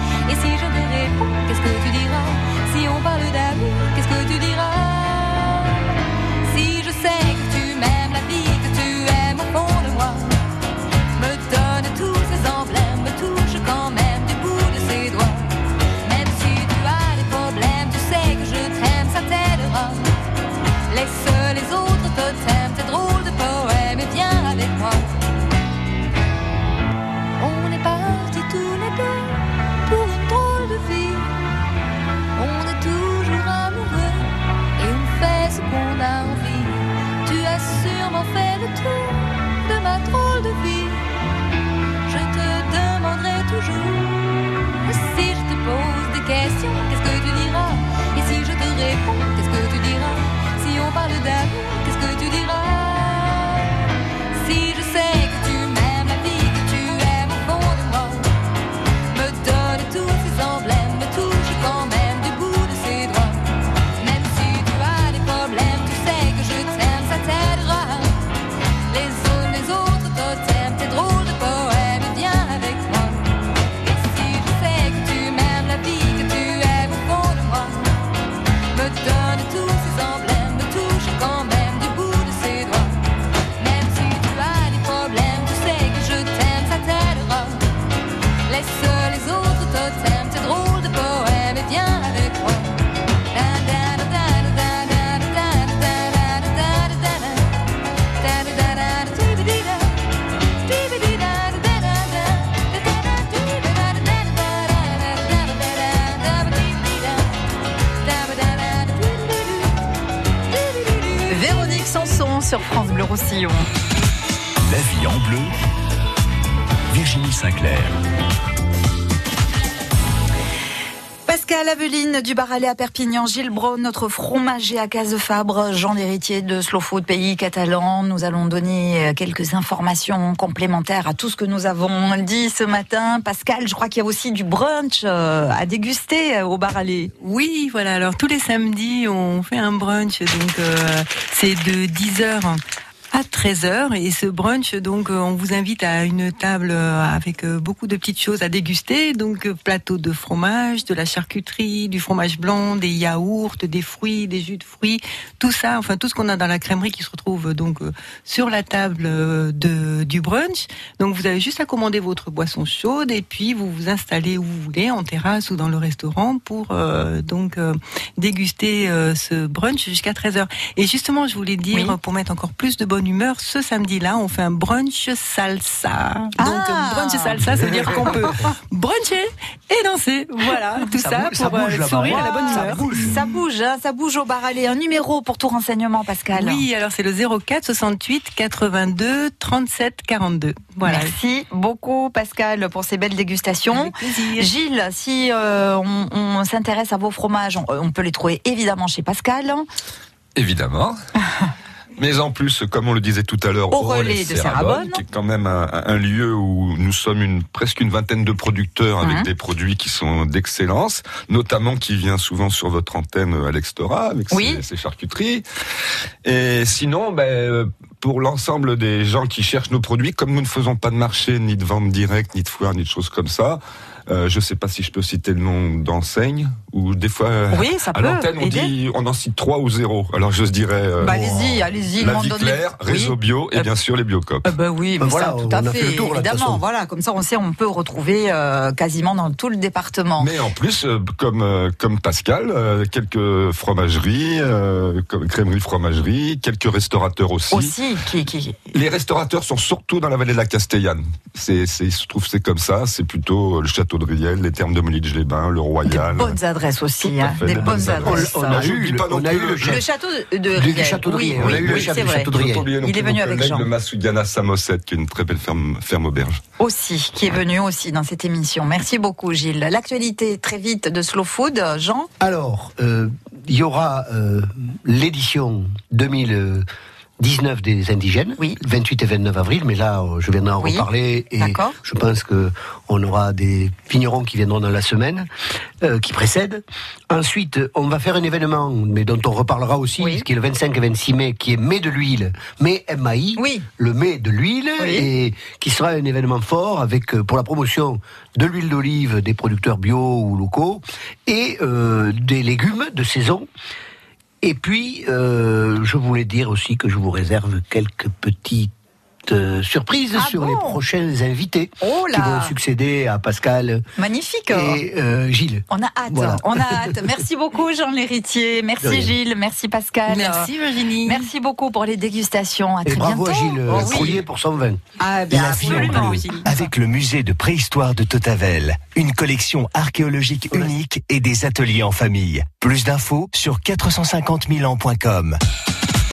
Baralais à Perpignan, Gilles Braun, notre fromager à Casefabre, Jean l'héritier de Slow Food, pays catalan. Nous allons donner euh, quelques informations complémentaires à tout ce que nous avons dit ce matin. Pascal, je crois qu'il y a aussi du brunch euh, à déguster euh, au Baralais. Oui, voilà. Alors tous les samedis, on fait un brunch. Donc c'est de 10h à 13h et ce brunch donc euh, on vous invite à une table euh, avec euh, beaucoup de petites choses à déguster donc plateau de fromage, de la charcuterie, du fromage blanc, des yaourts, des fruits, des jus de fruits, tout ça enfin tout ce qu'on a dans la crèmerie qui se retrouve donc sur la table de du brunch. Donc vous avez juste à commander votre boisson chaude et puis vous vous installez où vous voulez en terrasse ou dans le restaurant pour euh, donc euh, déguster euh, ce brunch jusqu'à 13h. Et justement, je voulais dire Oui. pour mettre encore plus de bonne humeur, ce samedi-là, on fait un brunch salsa. Donc Ah brunch salsa, ça veut dire qu'on peut [laughs] bruncher et danser. Voilà, tout Ça ça, bouge- ça pour euh, bouge le là-bas. sourire et la bonne Ça humeur. bouge, ça bouge, hein, ça bouge au Baralais. Un numéro pour tout renseignement, Pascal. Oui, alors c'est le 04 68 82 37 42. Voilà. Merci beaucoup Pascal pour ces belles dégustations. Gilles, si euh, on, on s'intéresse à vos fromages, on, on peut les trouver évidemment chez Pascal. Évidemment. [laughs] Mais en plus, comme on le disait tout à l'heure, Au relais de Serrabonne. qui est quand même un, un lieu où nous sommes une, presque une vingtaine de producteurs avec des produits qui sont d'excellence, notamment qui vient souvent sur votre antenne euh, Alex Tora avec Oui. ses, ses charcuteries. Et sinon, ben, euh, pour l'ensemble des gens qui cherchent nos produits, comme nous ne faisons pas de marché, ni de vente directe, ni de foire, ni de choses comme ça, euh, je sais pas si je peux citer le nom d'enseigne ou des fois euh, Oui, ça à l'antenne on aider. dit on en cite trois ou zéro. Alors je dirais euh, Bah, allez-y, allez-y. la m'en vie claire, réseau bio et bien sûr les biocopes. Euh, bah oui, mais voilà, ça, tout on à a fait, fait le tour, évidemment. Voilà, comme ça, on sait, on peut retrouver euh, quasiment dans tout le département. Mais en plus, euh, comme euh, comme Pascal, euh, quelques fromageries, euh, comme crèmeries fromageries, quelques restaurateurs aussi. Aussi, qui, qui... Les restaurateurs sont surtout dans la vallée de la Castellane. C'est, c'est, je trouve que c'est comme ça. C'est plutôt euh, le château de Riel, les thermes de Molige-les-Bains, le Royal. bonnes adresses aussi, hein, fait, des bonnes bonnes adresses. On a eu le- pas non on a plus eu le le- château- Le château de Riel. château de Riel. oui, On a eu oui, château Riel. Il est venu avec Jean. le Masugana Samosette, qui est une très belle ferme, ferme auberge. Aussi, qui est venu aussi dans cette émission. Merci beaucoup, Gilles. L'actualité très vite de Slow Food, Jean? Alors, euh, il y aura euh, l'édition 2019 des indigènes, 28 et 29 avril, mais là, euh, je viendrai en Oui, reparler et je pense que on aura des vignerons qui viendront dans la semaine euh, qui précède. Ensuite, on va faire un événement, mais dont on reparlera aussi, qui est le 25 et 26 mai, qui est mai de l'huile, mai MAI, le mai de l'huile, et qui sera un événement fort avec euh, pour la promotion de l'huile d'olive des producteurs bio ou locaux et euh, des légumes de saison. Et puis, euh, je voulais dire aussi que je vous réserve quelques petites euh, surprises Ah sur bon les prochains invités Oh là qui vont succéder à Pascal Magnifique. et euh, Gilles. On a hâte, Voilà. on a hâte. Merci beaucoup [laughs] Jean l'héritier, merci. Gilles, merci Pascal. Merci, Virginie. Merci beaucoup pour les dégustations. À Et très bravo bientôt. à Gilles Oh euh, oui. Trouillet pour son vin. Ah, bien, La vie en absolument, bleu, avec le musée de préhistoire de Totavel, une collection archéologique unique et des ateliers en famille. Plus d'infos sur 450 000 ans.com.